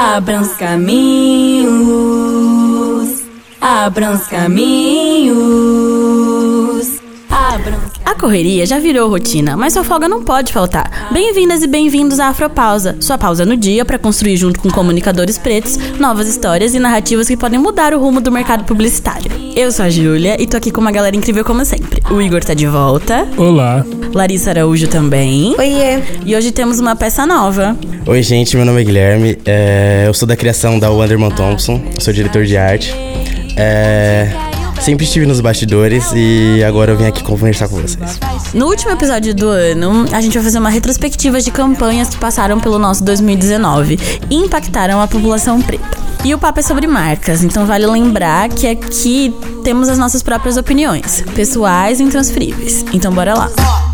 Abram os caminhos, abram os caminhos, A correria já virou rotina, mas sua folga não pode faltar. Bem-vindas e bem-vindos à Afropausa, sua pausa no dia para construir junto com comunicadores pretos novas histórias e narrativas que podem mudar o rumo do mercado publicitário. Eu sou a Júlia e tô aqui com uma galera incrível como sempre. O Igor tá de volta, Olá. Larissa Araújo também. Oiê. E hoje temos uma peça nova. Oi, gente, meu nome é Guilherme. é, eu sou da criação da Wanderman Thompson, sou diretor de arte. É, sempre estive nos bastidores e agora eu vim aqui conversar com vocês. No último episódio do ano, a gente vai fazer uma retrospectiva de campanhas que passaram pelo nosso 2019 e impactaram a população preta. E o papo é sobre marcas, então vale lembrar que aqui temos as nossas próprias opiniões, pessoais e intransferíveis. Então bora lá.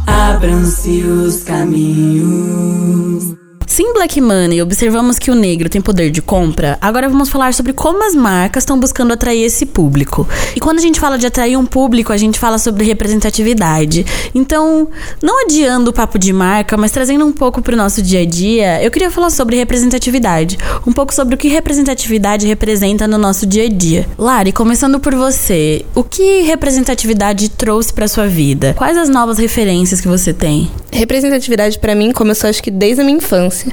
abram-se os caminhos. Se em Black Money observamos que o negro tem poder de compra, agora vamos falar sobre como as marcas estão buscando atrair esse público. E quando a gente fala de atrair um público, a gente fala sobre representatividade. Então, não adiando o papo de marca, mas trazendo um pouco pro nosso dia a dia, eu queria falar sobre representatividade. Um pouco sobre o que representatividade representa no nosso dia a dia. Lari, começando por você, o que representatividade trouxe pra sua vida? Quais as novas referências que você tem? Representatividade pra mim começou acho que desde a minha infância.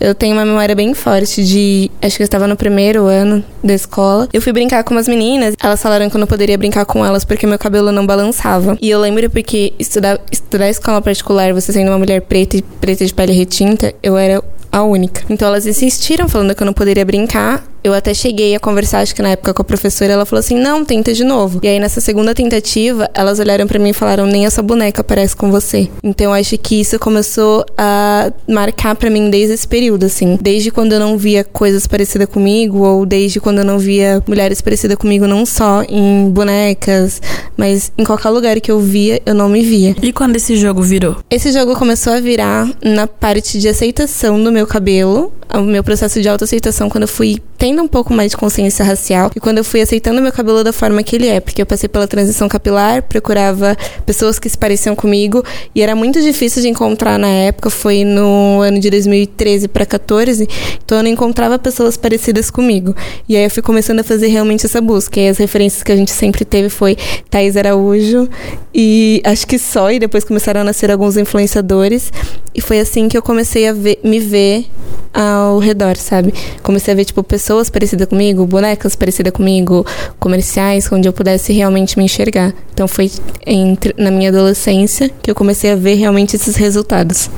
Eu tenho uma memória bem forte de, acho que eu estava no primeiro ano da escola. Eu fui brincar com umas meninas, elas falaram que eu não poderia brincar com elas porque meu cabelo não balançava. E eu lembro porque estudar estudar escola particular, você sendo uma mulher preta e preta de pele retinta, eu era a única. Então elas insistiram falando que eu não poderia brincar. Eu até cheguei a conversar, acho que na época com a professora, ela falou assim: "Não, tenta de novo". E aí nessa segunda tentativa, elas olharam pra mim e falaram: "Nem essa boneca parece com você". Então acho que isso começou a marcar pra mim desde esse período assim, desde quando eu não via coisas parecidas comigo ou desde quando eu não via mulheres parecidas comigo não só em bonecas, mas em qualquer lugar que eu via, eu não me via. E quando esse jogo virou? Esse jogo começou a virar na parte de aceitação do meu cabelo, o meu processo de autoaceitação quando eu fui tendo um pouco mais de consciência racial e quando eu fui aceitando meu cabelo da forma que ele é, porque eu passei pela transição capilar, procurava pessoas que se pareciam comigo e era muito difícil de encontrar na época, foi no ano de 2013 para 14, então eu não encontrava pessoas parecidas comigo. E aí eu fui começando a fazer realmente essa busca. E as referências que a gente sempre teve foi Thaís Araújo e acho que só, e depois começaram a nascer alguns influenciadores. E foi assim que eu comecei a ver- me ver ao redor, sabe? Comecei a ver, tipo, pessoas parecidas comigo, bonecas parecidas comigo, comerciais, onde eu pudesse realmente me enxergar. Então foi entre, na minha adolescência que eu comecei a ver realmente esses resultados.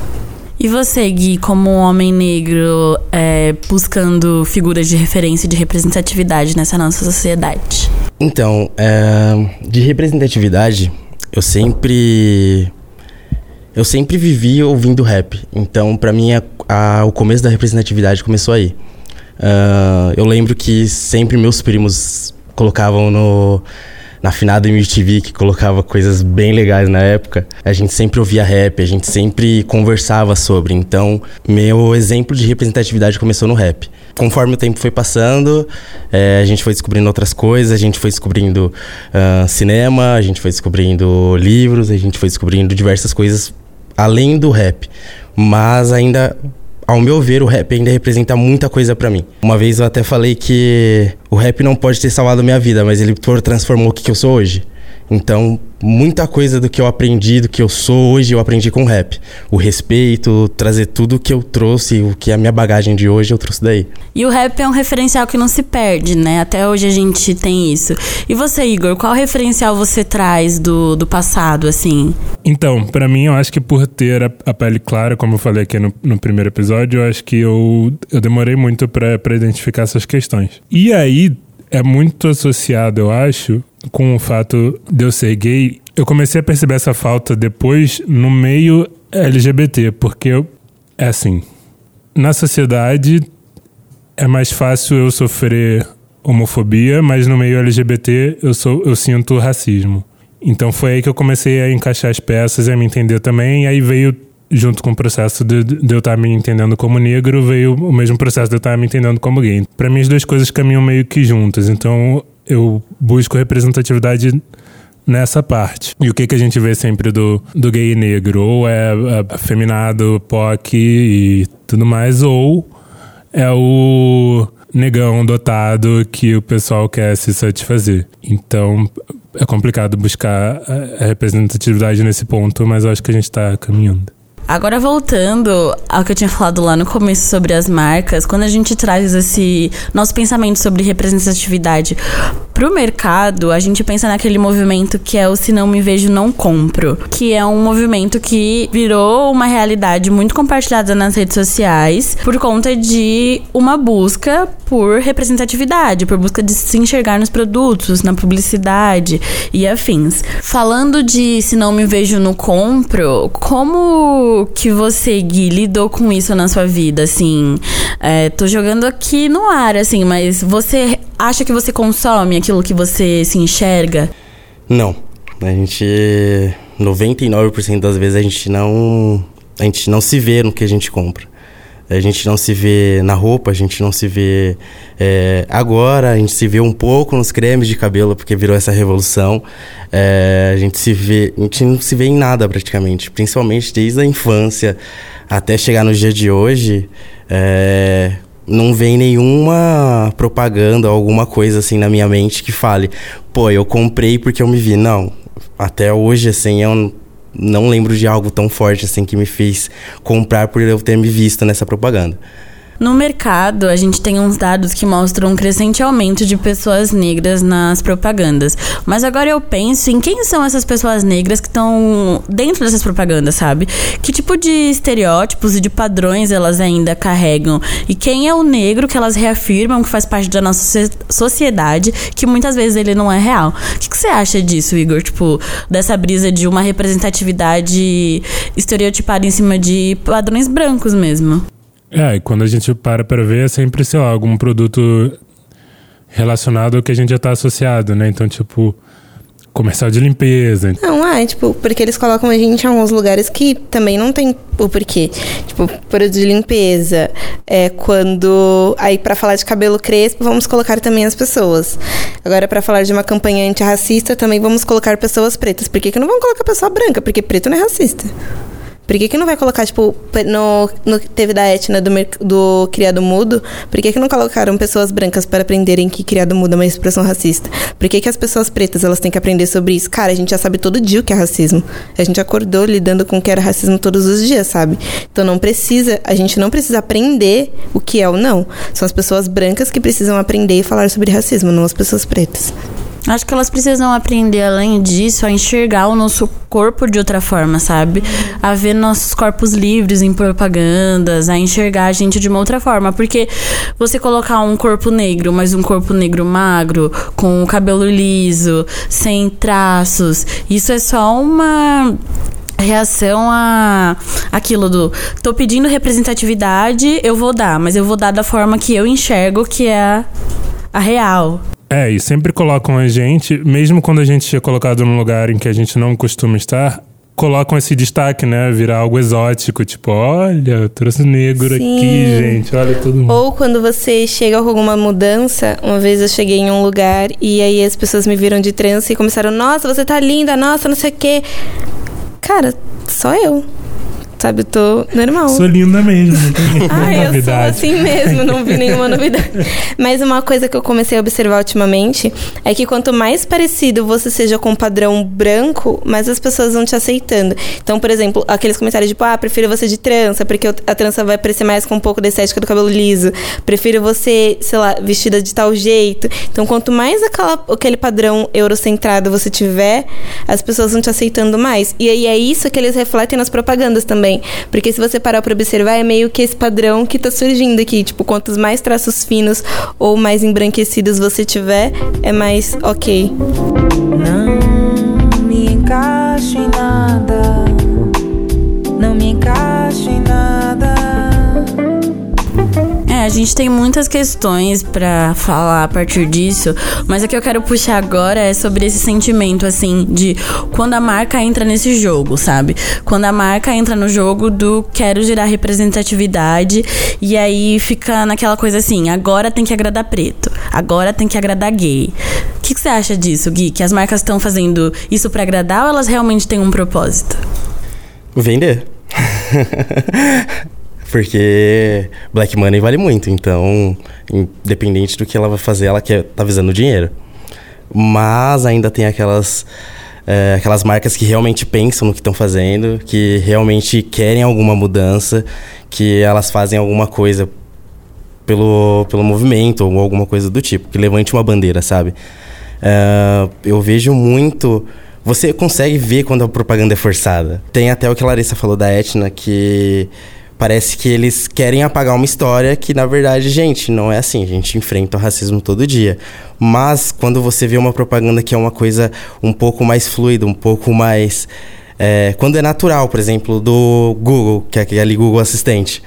E você, Gui, como um homem negro, é, buscando figuras de referência e de representatividade nessa nossa sociedade? Então, é, de representatividade, eu sempre. Eu sempre vivi ouvindo rap. Então, pra mim, a- a- o começo da representatividade começou aí. Ah, eu lembro que sempre meus primos colocavam no. Na finada MTV, que colocava coisas bem legais na época, a gente sempre ouvia rap, a gente sempre conversava sobre. Então, meu exemplo de representatividade começou no rap. Conforme o tempo foi passando, eh, a gente foi descobrindo outras coisas, a gente foi descobrindo ah, cinema, a gente foi descobrindo livros, a gente foi descobrindo diversas coisas além do rap. Mas ainda, ao meu ver, o rap ainda representa muita coisa pra mim. Uma vez eu até falei que o rap não pode ter salvado minha vida, mas ele transformou o que eu sou hoje. Então, muita coisa do que eu aprendi, do que eu sou hoje, eu aprendi com o rap. O respeito, trazer tudo que eu trouxe, o que é a minha bagagem de hoje, eu trouxe daí. E o rap é um referencial que não se perde, né? Até hoje a gente tem isso. E você, Igor, qual referencial você traz do, do passado, assim? Então, pra mim, eu acho que por ter a, a pele clara, como eu falei aqui no, no primeiro episódio, eu acho que eu, eu demorei muito pra identificar essas questões. E aí, é muito associado, eu acho, com o fato de eu ser gay. Eu comecei a perceber essa falta depois no meio LGBT, porque eu, é assim, na sociedade é mais fácil eu sofrer homofobia, mas no meio LGBT eu, sou, eu sinto racismo. Então foi aí que eu comecei a encaixar as peças e a me entender também. E aí veio, junto com o processo de, de eu estar me entendendo como negro, veio o mesmo processo de eu estar me entendendo como gay. Para mim, as duas coisas caminham meio que juntas. Então eu busco representatividade nessa parte. E o que, que a gente vê sempre do, do gay negro? Ou é afeminado, POC e tudo mais, ou é o negão dotado que o pessoal quer se satisfazer. Então é complicado buscar a representatividade nesse ponto, mas eu acho que a gente está caminhando. Agora voltando ao que eu tinha falado lá no começo sobre as marcas, quando a gente traz esse nosso pensamento sobre representatividade pro mercado, a gente pensa naquele movimento que é o se não me vejo não compro, que é um movimento que virou uma realidade muito compartilhada nas redes sociais por conta de uma busca por representatividade, por busca de se enxergar nos produtos, na publicidade e afins. Falando de se não me vejo no compro, como que você, Gui, lidou com isso na sua vida, assim? É, tô jogando aqui no ar, assim, mas você acha que você consome aquilo que você se enxerga? Não. A gente. 99% das vezes a gente não. A gente não se vê no que a gente compra. A gente não se vê na roupa, a gente não se vê é, agora, a gente se vê um pouco nos cremes de cabelo, porque virou essa revolução. É, a gente se vê, a gente não se vê em nada praticamente, principalmente desde a infância até chegar no dia de hoje. É, não vem nenhuma propaganda alguma coisa assim na minha mente que fale, pô, eu comprei porque eu me vi. Não. Até hoje, assim, eu não lembro de algo tão forte assim que me fez comprar por eu ter me visto nessa propaganda. No mercado, a gente tem uns dados que mostram um crescente aumento de pessoas negras nas propagandas. Mas agora eu penso em quem são essas pessoas negras que estão dentro dessas propagandas, sabe? Que tipo de estereótipos e de padrões elas ainda carregam? E quem é o negro que elas reafirmam que faz parte da nossa sociedade, que muitas vezes ele não é real? O que, que você acha disso, Igor? Tipo, dessa brisa de uma representatividade estereotipada em cima de padrões brancos mesmo? É, e quando a gente para para ver, é sempre, sei lá, algum produto relacionado ao que a gente já tá associado, né? Então, tipo, comercial de limpeza. Não, é, tipo, porque eles colocam a gente em alguns lugares que também não tem o porquê. Tipo, produto de limpeza. É quando. Aí, para falar de cabelo crespo, vamos colocar também as pessoas. Agora, para falar de uma campanha antirracista, também vamos colocar pessoas pretas. Por que, que não vamos colocar pessoa branca? Porque preto não é racista. Por que, que não vai colocar, tipo, no, no teve da etna do, do criado mudo, por que, que não colocaram pessoas brancas para aprenderem que criado mudo é uma expressão racista? Por que, que as pessoas pretas elas têm que aprender sobre isso? Cara, a gente já sabe todo dia o que é racismo. A gente acordou lidando com o que era racismo todos os dias, sabe? Então não precisa, a gente não precisa aprender o que é ou não. São as pessoas brancas que precisam aprender e falar sobre racismo, não as pessoas pretas. Acho que elas precisam aprender, além disso, a enxergar o nosso corpo de outra forma, sabe? A ver nossos corpos livres em propagandas, a enxergar a gente de uma outra forma. Porque você colocar um corpo negro, mas um corpo negro magro, com o cabelo liso, sem traços, isso é só uma reação a aquilo do tô pedindo representatividade, eu vou dar, mas eu vou dar da forma que eu enxergo que é a real. É, e sempre colocam a gente, mesmo quando a gente é colocado num lugar em que a gente não costuma estar, colocam esse destaque, né? Virar algo exótico, tipo, olha, trouxe negro Sim. aqui, gente, olha todo mundo. Ou quando você chega com alguma mudança, uma vez eu cheguei em um lugar e aí as pessoas me viram de trança e começaram, nossa, você tá linda, nossa, não sei o quê. Cara, só eu sabe? Eu tô normal. Sou linda mesmo, não tem nenhuma Ai, novidade. eu sou assim mesmo, não vi nenhuma novidade. Mas uma coisa que eu comecei a observar ultimamente é que quanto mais parecido você seja com o padrão branco, mais as pessoas vão te aceitando. Então, por exemplo, aqueles comentários tipo, ah, prefiro você de trança, porque a trança vai parecer mais com um pouco da estética do cabelo liso. Prefiro você, sei lá, vestida de tal jeito. Então, quanto mais aquela, aquele padrão eurocentrado você tiver, as pessoas vão te aceitando mais. E aí é isso que eles refletem nas propagandas também também. Porque se você parar para observar, é meio que esse padrão que tá surgindo aqui. Tipo, quantos mais traços finos ou mais embranquecidos você tiver, é mais ok. Não me encaixo em nada. Não me encaixo em nada. A gente tem muitas questões para falar a partir disso, mas o que eu quero puxar agora é sobre esse sentimento, assim, de quando a marca entra nesse jogo, sabe? Quando a marca entra no jogo do quero gerar representatividade e aí fica naquela coisa assim, agora tem que agradar preto, agora tem que agradar gay. O que, que você acha disso, Gui? Que as marcas estão fazendo isso para agradar ou elas realmente têm um propósito? Vender. Porque Black Money vale muito, então, independente do que ela vai fazer, ela quer tá visando dinheiro. Mas ainda tem aquelas é, aquelas marcas que realmente pensam no que estão fazendo, que realmente querem alguma mudança, que elas fazem alguma coisa pelo, pelo movimento ou alguma coisa do tipo, que levante uma bandeira, sabe? É, eu vejo muito. Você consegue ver quando a propaganda é forçada. Tem até o que a Larissa falou da Etna, que parece que eles querem apagar uma história que, na verdade, gente, não é assim. A gente enfrenta o racismo todo dia. Mas quando você vê uma propaganda que é uma coisa um pouco mais fluida, um pouco mais. É, quando é natural, por exemplo, do Google, que é aquele Google Assistente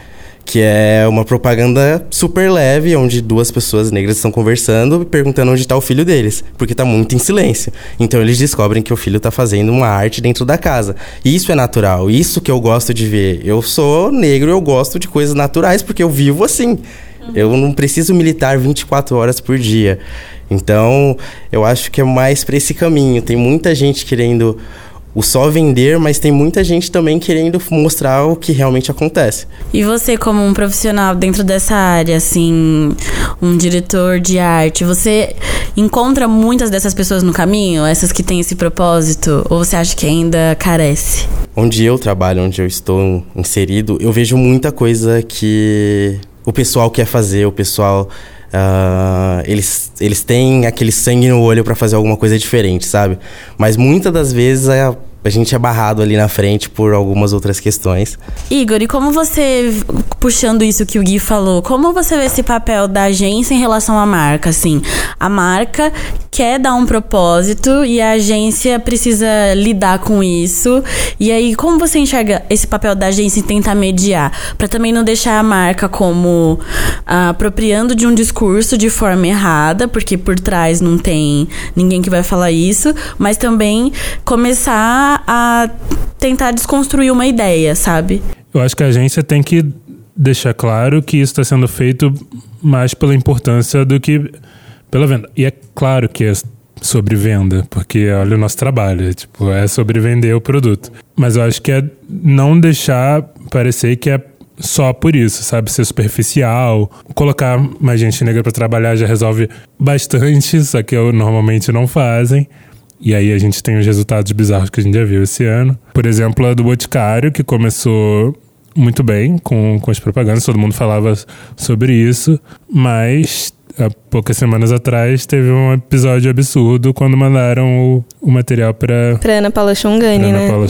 que é uma propaganda super leve, onde duas pessoas negras estão conversando e perguntando onde está o filho deles, porque está muito em silêncio. Então eles descobrem que o filho está fazendo uma arte dentro da casa. Isso é natural, isso que eu gosto de ver. Eu sou negro, eu gosto de coisas naturais porque eu vivo assim. Eu não preciso militar 24 horas por dia. Então, eu acho que é mais para esse caminho. Tem muita gente querendo o só vender, mas tem muita gente também querendo mostrar o que realmente acontece. E você, como um profissional dentro dessa área, assim, um diretor de arte, você encontra muitas dessas pessoas no caminho, essas que têm esse propósito, ou você acha que ainda carece? Onde eu trabalho, onde eu estou inserido, eu vejo muita coisa que o pessoal quer fazer, o pessoal Uh, eles, eles têm aquele sangue no olho para fazer alguma coisa diferente, sabe? Mas muitas das vezes a, a gente é barrado ali na frente por algumas outras questões. Igor, e como você, puxando isso que o Gui falou, como você vê esse papel da agência em relação à marca? Assim, a marca quer dar um propósito e a agência precisa lidar com isso. E aí, como você enxerga esse papel da agência em tentar mediar? para também não deixar a marca como ah, apropriando de um discurso de forma errada, porque por trás não tem ninguém que vai falar isso, mas também começar a tentar desconstruir uma ideia, sabe? Eu acho que a agência tem que deixar claro que isso está sendo feito mais pela importância do que pela venda. E é claro que é sobre venda, porque olha o nosso trabalho, tipo, é sobre vender o produto. Mas eu acho que é não deixar parecer que é só por isso, sabe? Ser superficial. Colocar mais gente negra para trabalhar já resolve bastante, só que eu, normalmente não fazem. E aí a gente tem os resultados bizarros que a gente já viu esse ano. Por exemplo, a do Boticário, que começou muito bem com, com as propagandas, todo mundo falava sobre isso, mas há poucas semanas atrás teve um episódio absurdo quando mandaram o, o material para para Ana Paula Xongani, né? Paula.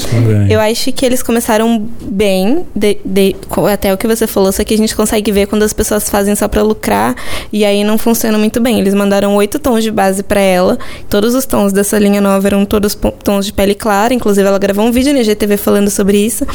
Eu acho que eles começaram bem, de, de, até o que você falou, só que a gente consegue ver quando as pessoas fazem só para lucrar e aí não funciona muito bem. Eles mandaram oito tons de base para ela, todos os tons dessa linha nova eram todos tons de pele clara, inclusive ela gravou um vídeo no IGTV falando sobre isso.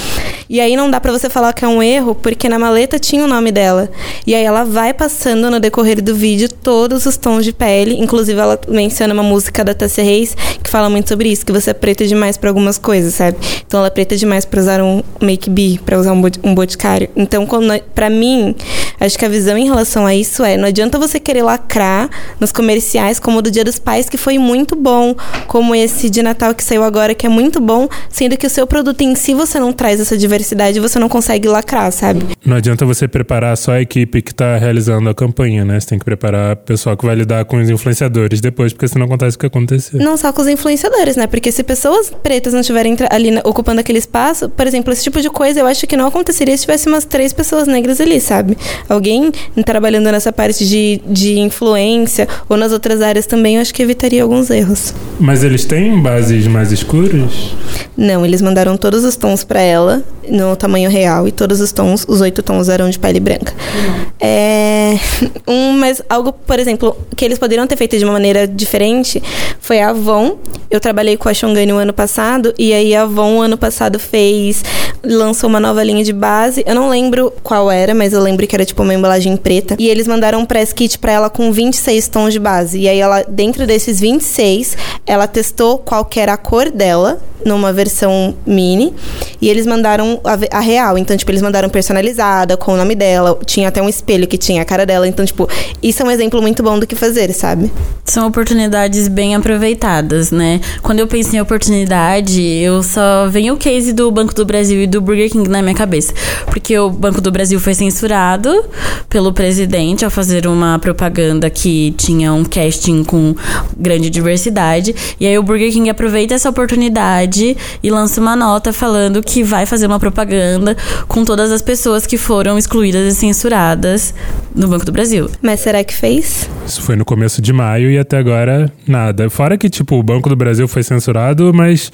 E aí não dá para você falar que é um erro, porque na maleta tinha o nome dela. E aí ela vai passando no decorrer do vídeo todos os tons de pele. Inclusive, ela menciona uma música da Tassia Reis que fala muito sobre isso, que você é preta demais para algumas coisas, sabe? Então ela é preta demais para usar um make be, para usar um, um boticário. Então, para mim, acho que a visão em relação a isso é, não adianta você querer lacrar nos comerciais como o do Dia dos Pais, que foi muito bom, como esse de Natal que saiu agora, que é muito bom, sendo que o seu produto em si você não traz essa diversidade, você não consegue lacrar, sabe? Não adianta você preparar só a equipe que está realizando a campanha, né? Você tem que preparar pessoal que vai lidar com os influenciadores depois, porque senão acontece o que aconteceu. Não só com os influenciadores, né? Porque se pessoas pretas não estiverem ali ocupando aquele espaço, por exemplo, esse tipo de coisa eu acho que não aconteceria se tivesse umas três pessoas negras ali, sabe? Alguém trabalhando nessa parte de, de influência ou nas outras áreas também, eu acho que evitaria alguns erros. Mas eles têm bases mais escuras? Não, eles mandaram todos os tons para ela no tamanho real e todos os tons, os oito tons eram de pele branca. Uhum. É, um, mas algo, por exemplo, que eles poderiam ter feito de uma maneira diferente foi a Avon. Eu trabalhei com a Shongani o ano passado e aí a Avon ano passado fez lançou uma nova linha de base. Eu não lembro qual era, mas eu lembro que era tipo uma embalagem preta. E eles mandaram um press kit para ela com 26 tons de base. E aí ela dentro desses 26, ela testou qual era a cor dela numa versão mini e eles mandaram a, a real. Então, tipo, eles mandaram personalizada, com o nome dela. Tinha até um espelho que tinha a cara dela. Então, tipo, isso é um exemplo muito bom do que fazer, sabe? São oportunidades bem aproveitadas, né? Quando eu penso em oportunidade, eu só venho o case do Banco do Brasil e do Burger King na minha cabeça. Porque o Banco do Brasil foi censurado pelo presidente ao fazer uma propaganda que tinha um casting com grande diversidade. E aí o Burger King aproveita essa oportunidade e lança uma nota falando que vai fazer uma propaganda com todas as pessoas que foram excluídas e censuradas no Banco do Brasil. Mas será que fez? Isso foi no começo de maio e até agora nada. Fora que, tipo, o Banco do Brasil foi censurado, mas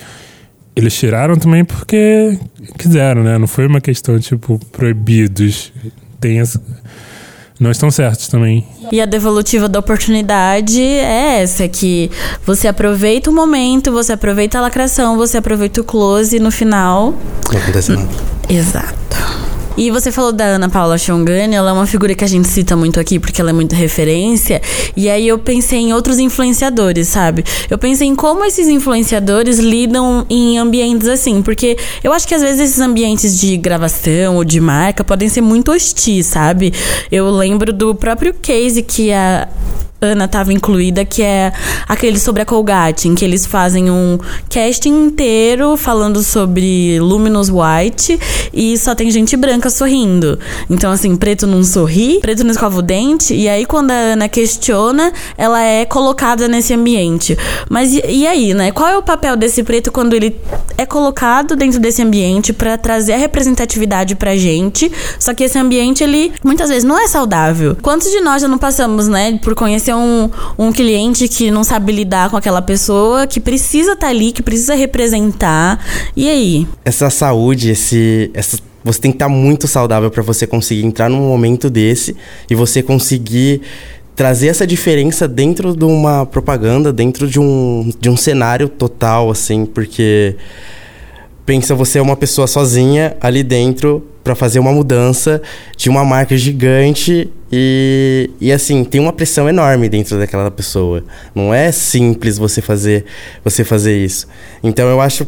eles tiraram também porque quiseram, né? Não foi uma questão, tipo, proibidos. Tem essa... Não estão certos também. E a devolutiva da oportunidade é essa, que você aproveita o momento, você aproveita a lacração, você aproveita o close e no final. Não acontece nada. Exato. E você falou da Ana Paula Chongani, ela é uma figura que a gente cita muito aqui porque ela é muita referência. E aí eu pensei em outros influenciadores, sabe? Eu pensei em como esses influenciadores lidam em ambientes assim, porque eu acho que às vezes esses ambientes de gravação ou de marca podem ser muito hostis, sabe? Eu lembro do próprio case que a Ana estava incluída, que é aquele sobre a Colgate, em que eles fazem um casting inteiro falando sobre Luminous White e só tem gente branca sorrindo. Então, assim, preto não sorri, preto não escova o dente, e aí quando a Ana questiona, ela é colocada nesse ambiente. Mas e, e aí, né? Qual é o papel desse preto quando ele é colocado dentro desse ambiente para trazer a representatividade pra gente? Só que esse ambiente, ele muitas vezes não é saudável. Quantos de nós já não passamos, né, por conhecer um, um cliente que não sabe lidar com aquela pessoa, que precisa estar ali, que precisa representar. E aí? Essa saúde, esse. Essa, você tem que estar muito saudável para você conseguir entrar num momento desse e você conseguir trazer essa diferença dentro de uma propaganda, dentro de um, de um cenário total, assim, porque pensa você é uma pessoa sozinha ali dentro para fazer uma mudança de uma marca gigante e, e assim tem uma pressão enorme dentro daquela pessoa. Não é simples você fazer você fazer isso. Então eu acho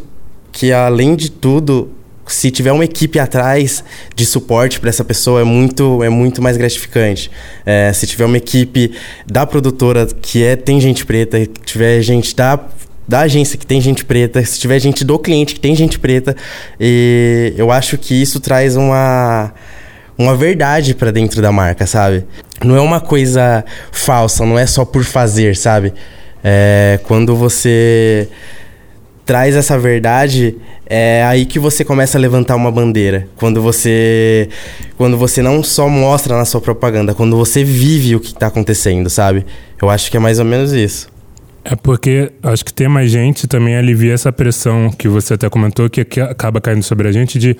que além de tudo se tiver uma equipe atrás de suporte para essa pessoa é muito é muito mais gratificante. É, se tiver uma equipe da produtora que é tem gente preta tiver gente da da agência que tem gente preta, se tiver gente do cliente que tem gente preta, e eu acho que isso traz uma uma verdade para dentro da marca, sabe? Não é uma coisa falsa, não é só por fazer, sabe? É, quando você traz essa verdade, é aí que você começa a levantar uma bandeira. Quando você quando você não só mostra na sua propaganda, quando você vive o que está acontecendo, sabe? Eu acho que é mais ou menos isso. É porque acho que ter mais gente também alivia essa pressão que você até comentou, que, acaba caindo sobre a gente de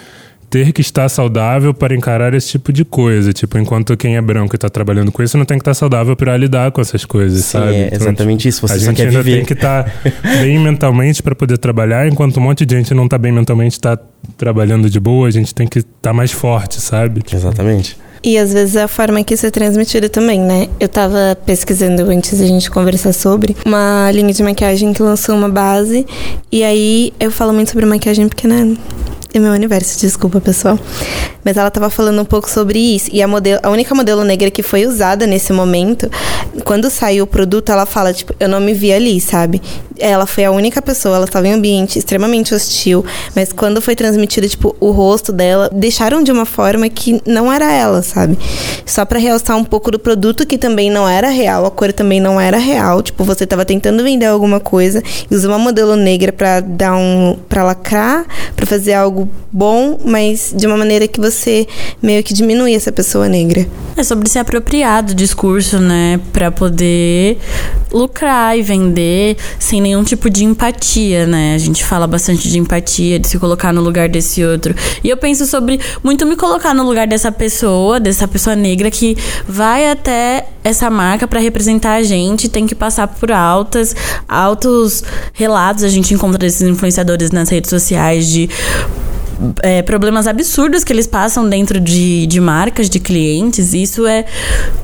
ter que estar saudável para encarar esse tipo de coisa. Tipo, enquanto quem é branco e está trabalhando com isso, não tem que estar saudável para lidar com essas coisas, Sim, sabe? é exatamente isso. Você a gente ainda viver. tem que estar bem mentalmente para poder trabalhar, enquanto um monte de gente não está bem mentalmente, está trabalhando de boa, a gente tem que estar mais forte, sabe? Exatamente. E às vezes é a forma que isso é transmitido também, né? Eu tava pesquisando antes da gente conversar sobre uma linha de maquiagem que lançou uma base. E aí eu falo muito sobre maquiagem porque, né? É meu universo, desculpa, pessoal. Mas ela tava falando um pouco sobre isso. E a, modelo, a única modelo negra que foi usada nesse momento, quando saiu o produto, ela fala, tipo, eu não me vi ali, sabe? Ela foi a única pessoa, ela estava em um ambiente extremamente hostil. Mas quando foi transmitido, tipo, o rosto dela, deixaram de uma forma que não era ela, sabe? Só pra realçar um pouco do produto que também não era real, a cor também não era real. Tipo, você tava tentando vender alguma coisa e usou uma modelo negra pra dar um. pra lacrar, pra fazer algo bom, mas de uma maneira que você meio que diminui essa pessoa negra. É sobre se apropriar do discurso, né? Pra poder lucrar e vender sem nenhum tipo de empatia, né? A gente fala bastante de empatia, de se colocar no lugar desse outro. E eu penso sobre muito me colocar no lugar dessa pessoa, dessa pessoa negra que vai até essa marca pra representar a gente, tem que passar por altas, altos relatos. A gente encontra desses influenciadores nas redes sociais de é, problemas absurdos que eles passam dentro de, de marcas, de clientes. Isso é,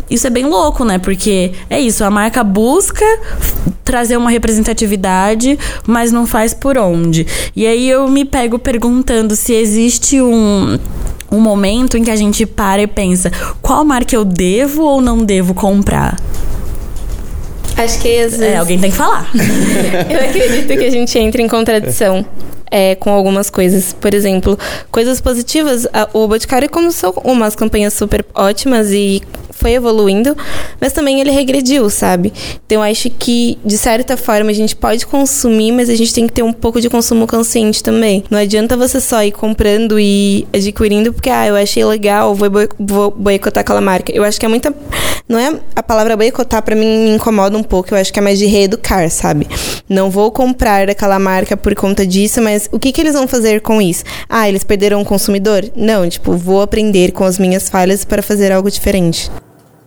isso é bem louco, né? Porque é isso, a marca busca trazer uma representatividade, mas não faz por onde. E aí eu me pego perguntando se existe um um momento em que a gente para e pensa qual marca eu devo ou não devo comprar. Acho que às vezes... É, alguém tem que falar. Eu acredito que a gente entra em contradição. É, com algumas coisas. Por exemplo, coisas positivas. A, o Boticário começou umas campanhas super ótimas e foi evoluindo, mas também ele regrediu, sabe? Então acho que, de certa forma, a gente pode consumir, mas a gente tem que ter um pouco de consumo consciente também. Não adianta você só ir comprando e adquirindo porque, ah, eu achei legal, vou, vou boicotar aquela marca. Eu acho que é muita. Não é a palavra boicotar, para mim, me incomoda um pouco. Eu acho que é mais de reeducar, sabe? Não vou comprar aquela marca por conta disso, mas o que, que eles vão fazer com isso? Ah, eles perderam o consumidor? Não, tipo, vou aprender com as minhas falhas para fazer algo diferente.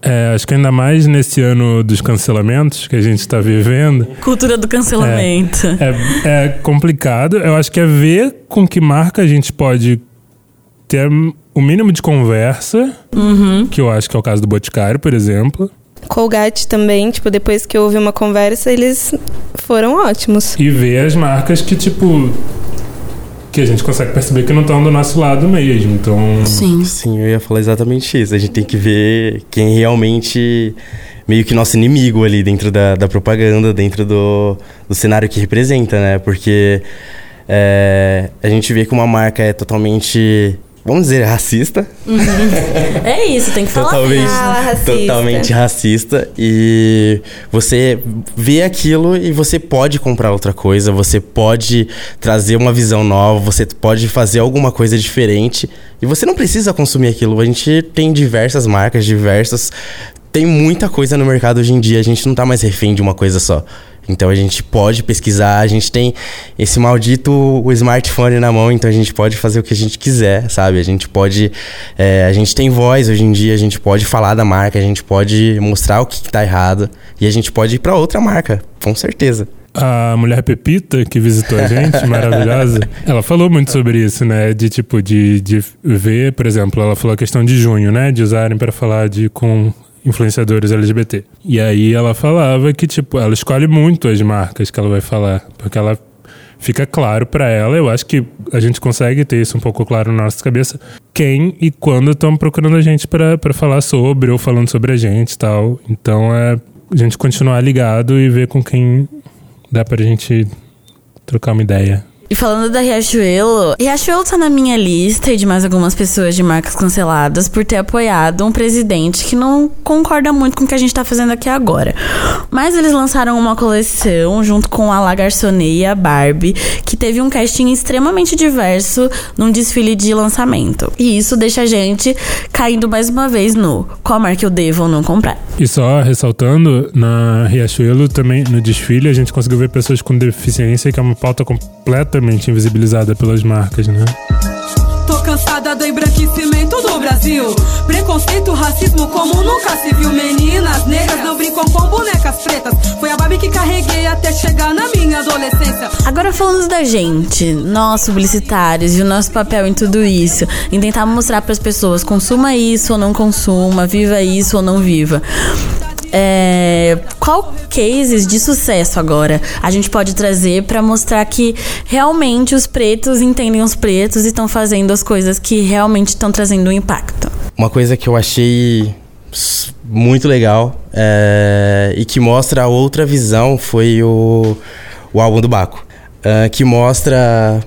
É, acho que ainda mais nesse ano dos cancelamentos que a gente está vivendo. Cultura do cancelamento. É, é, complicado. Eu acho que é ver com que marca a gente pode ter o mínimo de conversa, uhum. que eu acho que é o caso do Boticário, por exemplo. Colgate também, tipo, depois que houve uma conversa, eles foram ótimos. E ver as marcas que, tipo, que a gente consegue perceber que não estão do nosso lado mesmo. Então. Sim. Sim, eu ia falar exatamente isso. A gente tem que ver quem realmente. meio que nosso inimigo ali dentro da, da propaganda, dentro do, do cenário que representa, né? Porque. É, a gente vê que uma marca é totalmente vamos dizer, racista. Uhum. É isso, tem que falar totalmente, ah, racista. totalmente racista. E você vê aquilo e você pode comprar outra coisa, você pode trazer uma visão nova, você pode fazer alguma coisa diferente. E você não precisa consumir aquilo. A gente tem diversas marcas, diversas. Tem muita coisa no mercado hoje em dia, a gente não tá mais refém de uma coisa só. Então a gente pode pesquisar, a gente tem esse maldito smartphone na mão, então a gente pode fazer o que a gente quiser, sabe? A gente pode. É, a gente tem voz hoje em dia, a gente pode falar da marca, a gente pode mostrar o que, está errado e a gente pode ir para outra marca, com certeza. A mulher Pepita, que visitou a gente, maravilhosa, ela falou muito sobre isso, né? De tipo, de, de ver, por exemplo, ela falou a questão de junho, né? De usarem para falar de com influenciadores LGBT. E aí ela falava que, tipo, ela escolhe muito as marcas que ela vai falar, porque ela fica claro para ela, eu acho que a gente consegue ter isso um pouco claro na nossa cabeça, quem e quando estão procurando a gente para falar sobre ou falando sobre a gente e tal. Então é a gente continuar ligado e ver com quem dá pra gente trocar uma ideia. E falando da Riachuelo, Riachuelo tá na minha lista e de mais algumas pessoas de marcas canceladas por ter apoiado um presidente que não concorda muito com o que a gente tá fazendo aqui agora. Mas eles lançaram uma coleção junto com a La Garçonnet e a Barbie, que teve um casting extremamente diverso num desfile de lançamento. E isso deixa a gente caindo mais uma vez no qual marca eu devo ou não comprar. E só ressaltando, na Riachuelo também, no desfile, a gente conseguiu ver pessoas com deficiência, que é uma pauta completa completamente invisibilizada pelas marcas, né? Tô cansada do embranquecimento do Brasil. Preconceito, racismo como nunca se viu. Meninas negras não brincam com bonecas pretas. Foi a Barbie que carreguei até chegar na minha adolescência. Agora falando da gente, nós publicitários e o nosso papel em tudo isso, em tentar mostrar para as pessoas consuma isso ou não consuma, viva isso ou não viva. É, qual cases de sucesso agora a gente pode trazer para mostrar que realmente os pretos entendem os pretos e estão fazendo as coisas que realmente estão trazendo um impacto? Uma coisa que eu achei muito legal é, e que mostra outra visão foi o, o álbum do Baco, é, que mostra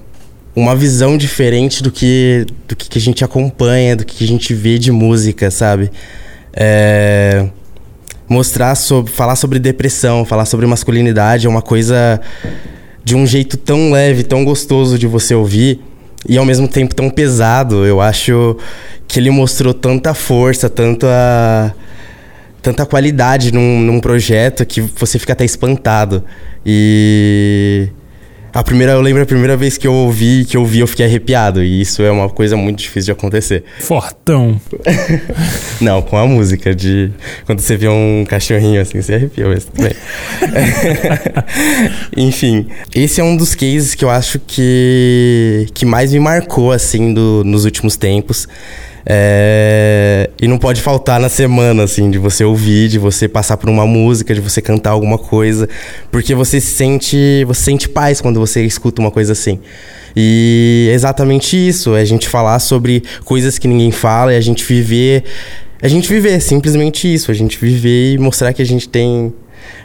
uma visão diferente do que, do que a gente acompanha, do que a gente vê de música, sabe? É, mostrar sobre, falar sobre depressão, falar sobre masculinidade é uma coisa de um jeito tão leve, tão gostoso de você ouvir e ao mesmo tempo tão pesado. Eu acho que ele mostrou tanta força, tanta tanta qualidade num, num projeto que você fica até espantado. E A primeira, eu lembro a primeira vez que eu ouvi, que eu vi, eu fiquei arrepiado. E isso é uma coisa muito difícil de acontecer. Fortão. Não, com a música de. Quando você vê um cachorrinho assim, você arrepia, mas tudo bem. Enfim, esse é um dos cases que eu acho que. que mais me marcou, assim, do, nos últimos tempos. É, e não pode faltar na semana, assim, de você ouvir, de você passar por uma música, de você cantar alguma coisa, porque você sente, você sente paz quando você escuta uma coisa assim. E é exatamente isso, é a gente falar sobre coisas que ninguém fala, é a gente viver, é a gente viver, simplesmente isso, a gente viver e mostrar que a gente tem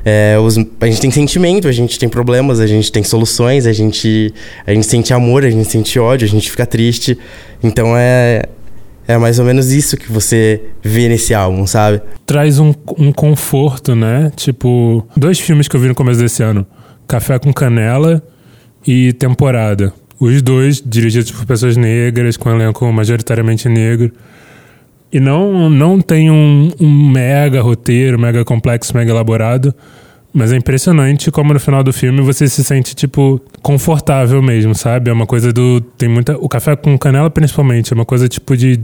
é, os, a gente tem sentimento, a gente tem problemas, a gente tem soluções, a gente, a gente sente amor, a gente sente ódio, a gente fica triste. Então é, é mais ou menos isso que você vê nesse álbum, sabe? Traz um, um conforto, né? Tipo, dois filmes que eu vi no começo desse ano: Café com Canela e Temporada. Os dois dirigidos por pessoas negras, com um elenco majoritariamente negro. E não, não tem um, um mega roteiro, mega complexo, mega elaborado. Mas é impressionante como no final do filme você se sente, tipo, confortável mesmo, sabe? É uma coisa do. Tem muita. O café com canela, principalmente, é uma coisa tipo de,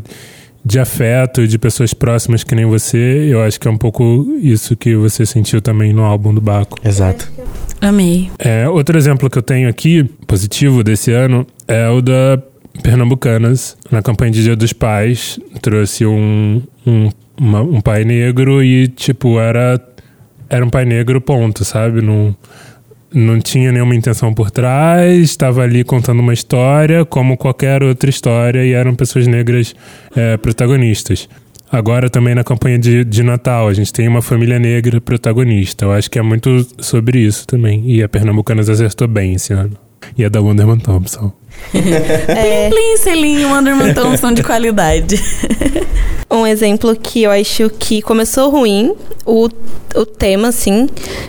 de afeto, de pessoas próximas que nem você. Eu acho que é um pouco isso que você sentiu também no álbum do Baco. Exato. Amei. É, outro exemplo que eu tenho aqui, positivo desse ano, é o da Pernambucanas. Na campanha de Dia dos Pais, trouxe um, um, uma- um pai negro e, tipo, era, era um pai negro, ponto, sabe? Não, não tinha nenhuma intenção por trás, estava ali contando uma história, como qualquer outra história, e eram pessoas negras é, protagonistas. Agora também na campanha de, de Natal, a gente tem uma família negra protagonista. Eu acho que é muito sobre isso também. E a Pernambucanas acertou bem esse ano. E a da Wonderman Thompson. Plim, plim, selinho, Anderman Thompson de qualidade. Um exemplo que eu acho que começou ruim, o, o tema, assim,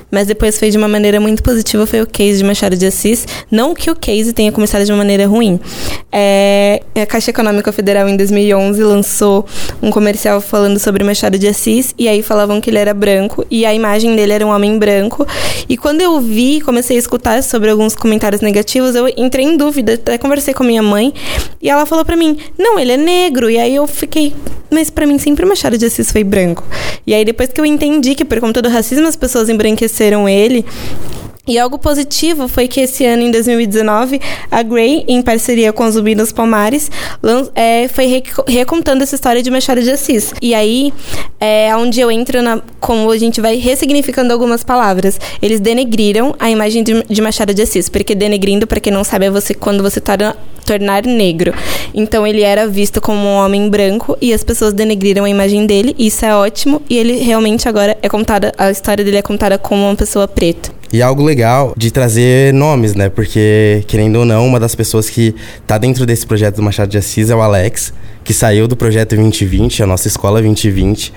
mas depois foi de uma maneira muito positiva, foi o case de Machado de Assis. Não que o case tenha começado de uma maneira ruim. É, a Caixa Econômica Federal, em 2011, lançou um comercial falando sobre Machado de Assis, e aí falavam que ele era branco, e a imagem dele era um homem branco. E quando eu vi, comecei a escutar sobre alguns comentários negativos, eu entrei em dúvida, até conversei com minha mãe, e ela falou pra mim, não, ele é negro. E aí eu fiquei, mas pra mim sempre Machado de Assis foi branco. E aí depois que eu entendi que por conta do racismo as pessoas embranqueceram ele, e algo positivo foi que esse ano, em 2019, a Grey, em parceria com os Zumbi dos Palmares, é, foi reco- recontando essa história de Machado de Assis. E aí é onde eu entro na. Como a gente vai ressignificando algumas palavras. Eles denegriram a imagem de, de Machado de Assis, porque denegrindo, para quem não sabe, é você quando você torna, tornar negro. Então ele era visto como um homem branco e as pessoas denegriram a imagem dele, e isso é ótimo. E ele realmente agora é contada, a história dele é contada como uma pessoa preta. E algo legal de trazer nomes, né? Porque, querendo ou não, uma das pessoas que tá dentro desse projeto do Machado de Assis é o Alex, que saiu do projeto 2020, a nossa escola 2020,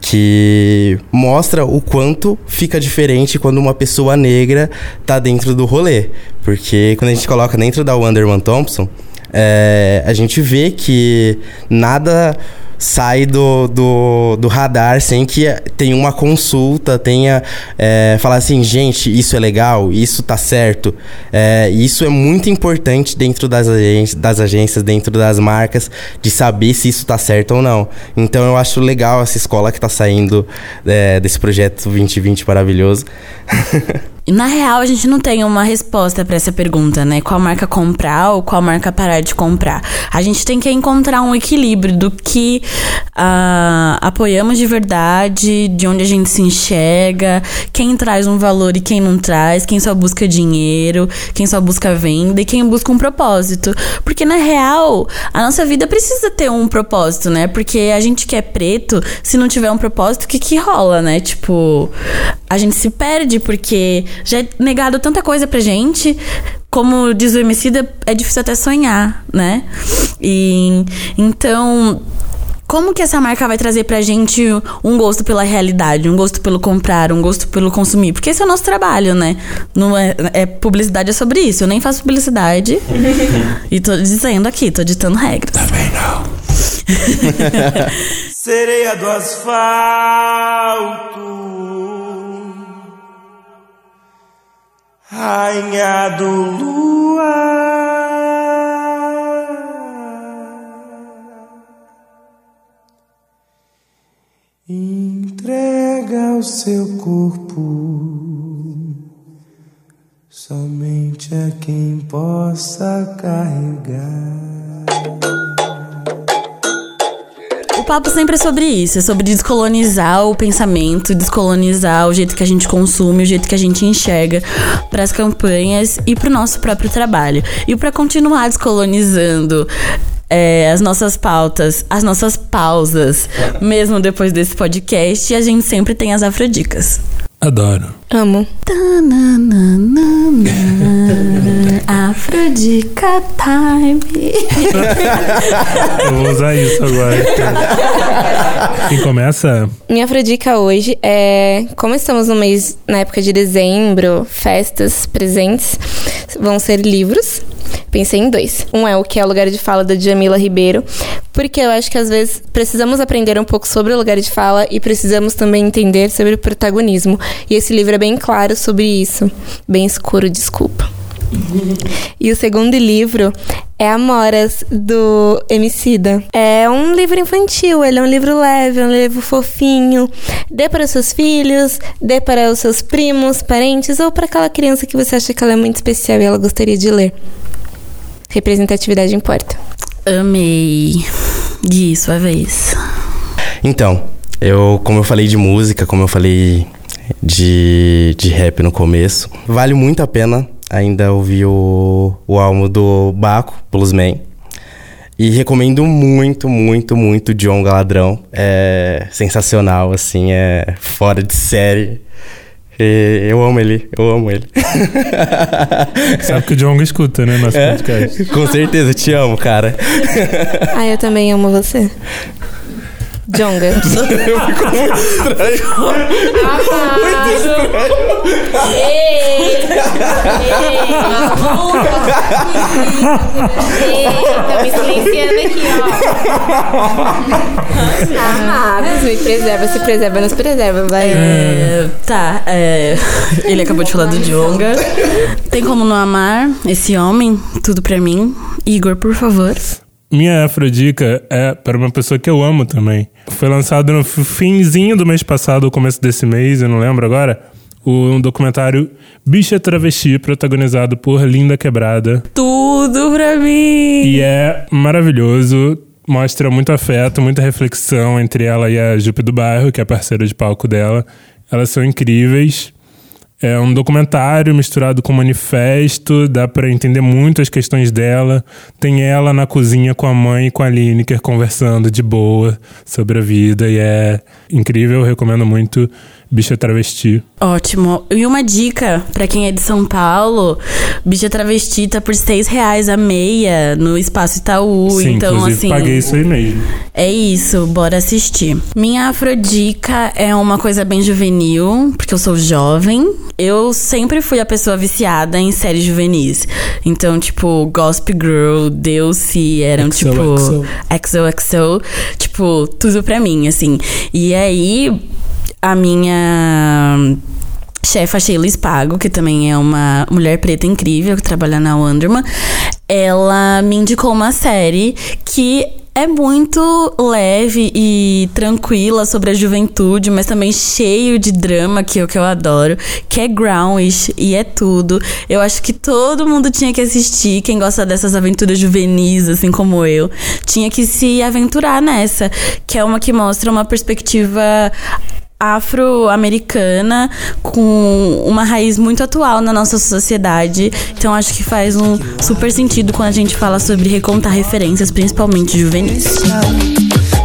que mostra o quanto fica diferente quando uma pessoa negra tá dentro do rolê. Porque quando a gente coloca dentro da Wonderman Thompson, é, a gente vê que nada sai do, do, do radar sem que tenha uma consulta, tenha é, falar assim, gente, isso é legal, isso tá certo. É, isso é muito importante dentro das agências, das agências, dentro das marcas, de saber se isso tá certo ou não. Então eu acho legal essa escola que tá saindo é, desse projeto 2020 maravilhoso. Na real, a gente não tem uma resposta pra essa pergunta, né? Qual marca comprar ou qual marca parar de comprar. A gente tem que encontrar um equilíbrio do que ah, apoiamos de verdade, de onde a gente se enxerga, quem traz um valor e quem não traz, quem só busca dinheiro, quem só busca venda e quem busca um propósito. Porque na real, a nossa vida precisa ter um propósito, né? Porque a gente que é preto, se não tiver um propósito, o que que rola, né? Tipo, a gente se perde porque já é negado tanta coisa pra gente. Como diz o Emicida, é difícil até sonhar, né? E então, como que essa marca vai trazer pra gente um gosto pela realidade, um gosto pelo comprar, um gosto pelo consumir? Porque esse é o nosso trabalho, né? Não é, é publicidade é sobre isso. Eu nem faço publicidade. e tô dizendo aqui, tô ditando regras. Também não. Sereia do asfalto. Rainha do luar. Entrega o seu corpo somente a quem possa carregar. O papo sempre é sobre isso, é sobre descolonizar o pensamento, descolonizar o jeito que a gente consome, o jeito que a gente enxerga para as campanhas e para o nosso próprio trabalho. E para continuar descolonizando é, as nossas pautas, as nossas pausas, mesmo depois desse podcast, a gente sempre tem as afrodicas. Adoro. Amo. Afrodica time. Eu vou usar isso agora. Quem começa? Minha afrodica hoje é. Como estamos no mês, na época de dezembro, festas, presentes, vão ser livros. Pensei em dois. Um é o que é o lugar de fala da Jamila Ribeiro, porque eu acho que às vezes precisamos aprender um pouco sobre o lugar de fala e precisamos também entender sobre o protagonismo. E esse livro é bem claro sobre isso. Bem escuro, desculpa. E o segundo livro é Amoras, do Emicida. É um livro infantil, ele é um livro leve, é um livro fofinho. Dê para os seus filhos, dê para os seus primos, parentes ou para aquela criança que você acha que ela é muito especial e ela gostaria de ler. Representatividade importa. Amei. Gui, sua vez. Então, eu, como eu falei de música, como eu falei de, de rap no começo, vale muito a pena ainda ouvir o, o álbum do Baco, Bluesman. E recomendo muito, muito, muito John Galadrão. É sensacional, assim, é fora de série. E eu amo ele, eu amo ele. Sabe que o John escuta, né? Nosso É? podcast. Com certeza, te amo, cara. Ah, eu também amo você. Jonga. Tá me silenciando aqui, ó. Amados, me preserva, se preserva, nos preserva, vai. É, tá, é, ele acabou de falar do Jonga. Tem como não amar esse homem? Tudo pra mim. Igor, por favor. Minha afrodica é para uma pessoa que eu amo também. Foi lançado no finzinho do mês passado, ou começo desse mês, eu não lembro agora. O documentário Bicha Travesti, protagonizado por Linda Quebrada. Tudo pra mim. E é maravilhoso. Mostra muito afeto, muita reflexão entre ela e a Jupe do Bairro, que é parceira de palco dela. Elas são incríveis. É um documentário misturado com manifesto, dá pra entender muito as questões dela. Tem ela na cozinha com a mãe e com a Lineker conversando de boa sobre a vida e é incrível, recomendo muito Bicha Travesti. Ótimo. E uma dica pra quem é de São Paulo: bicha travesti tá por seis reais a meia no Espaço Itaú. Sim, então, assim. paguei isso aí mesmo. É isso, bora assistir. Minha afrodica é uma coisa bem juvenil, porque eu sou jovem. Eu sempre fui a pessoa viciada em séries juvenis. Então, tipo, Gossip Girl, Deuce, eram XO, tipo. XO. XOXO. Tipo, tudo pra mim, assim. E aí, a minha chefa Sheila Spago, que também é uma mulher preta incrível que trabalha na Wonderman, ela me indicou uma série que é muito leve e tranquila sobre a juventude, mas também cheio de drama, que é o que eu adoro, que é Groundish e é tudo. Eu acho que todo mundo tinha que assistir, quem gosta dessas aventuras juvenis, assim como eu, tinha que se aventurar nessa, que é uma que mostra uma perspectiva afro-americana com uma raiz muito atual na nossa sociedade. Então acho que faz um super sentido quando a gente fala sobre recontar referências, principalmente juvenis.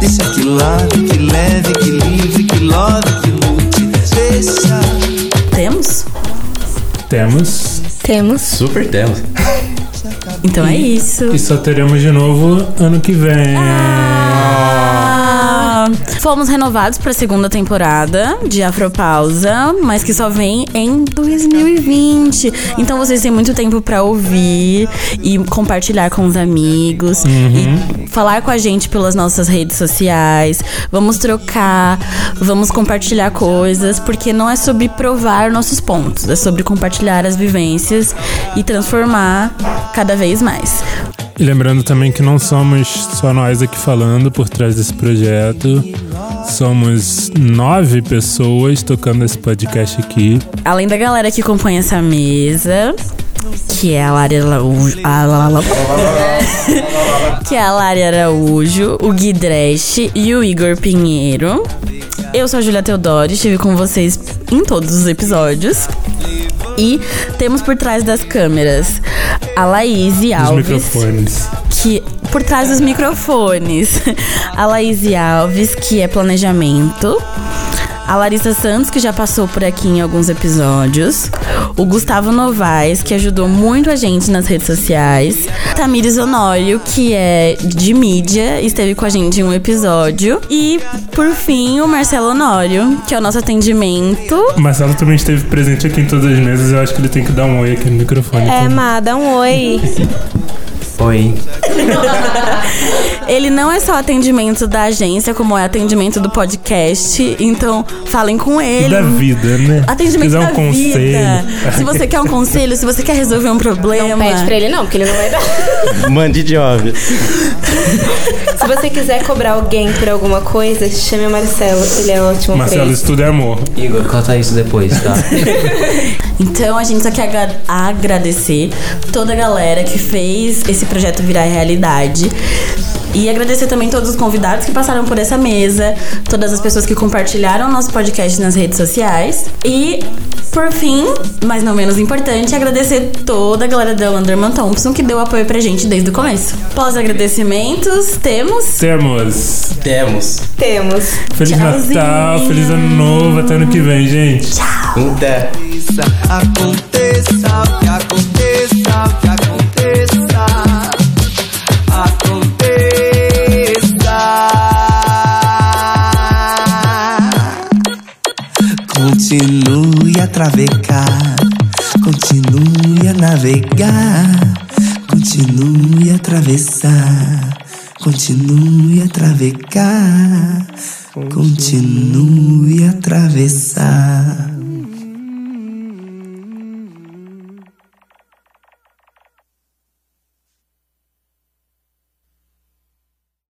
Deixa que que leve, que livre, que love, que lute. Deixa. Temos? Temos. Temos. Super temos. Então é isso. E só teremos de novo ano que vem. Ah, Fomos renovados pra segunda temporada de Afropausa, mas que só vem em 2020. Então vocês têm muito tempo pra ouvir e compartilhar com os amigos e falar com a gente pelas nossas redes sociais. Vamos trocar, vamos compartilhar coisas, porque não é sobre provar nossos pontos, é sobre compartilhar as vivências e transformar cada vez mais. E lembrando também que não somos só nós aqui falando por trás desse projeto. Somos nove pessoas tocando esse podcast aqui. Além da galera que compõe essa mesa, que é a Lari Araújo. a que é a Lari Araújo, o Gui Dresch e o Igor Pinheiro. Eu sou a Julia Teodoro, estive com vocês em todos os episódios. E temos por trás das câmeras a Laís Os Alves microfones. que por trás dos microfones, a Laís Alves, que é planejamento, a Larissa Santos, que já passou por aqui em alguns episódios, o Gustavo Novaes, que ajudou muito a gente nas redes sociais, Tamires Honório, que é de mídia, esteve com a gente em um episódio, e por fim o Marcelo Honório, que é o nosso atendimento. O Marcelo também esteve presente aqui em todas as mesas. Eu acho que ele tem que dar um oi aqui no microfone. É, também. Má, dá um oi. Oi. Ele não é só atendimento da agência, como é atendimento do podcast. Então, falem com E ele. da vida, né? Atendimento Se da um conselho. vida. Se você quer um conselho, se você quer resolver um problema. Não pede pra ele não, porque ele não vai dar. Mande job. Se você quiser cobrar alguém por alguma coisa, chame o Marcelo. Ele é ótimo Marcelo, é amor. Igor, conta isso depois, tá? Então a gente só quer agra- agradecer toda a galera que fez esse projeto virar realidade. E agradecer também todos os convidados que passaram por essa mesa, todas as pessoas que compartilharam nosso podcast nas redes sociais. E, por fim, mas não menos importante, agradecer toda a galera da Landerman Thompson que deu apoio pra gente desde o começo. Pós-agradecimentos, temos. Temos. Temos. Temos. Feliz Tchauzinho. Natal, feliz ano novo, até ano que vem, gente. Até. Aconteça aconteça, aconteça, travecar, continue a navegar, continue a atravessar, continue a travegar, continue a atravessar.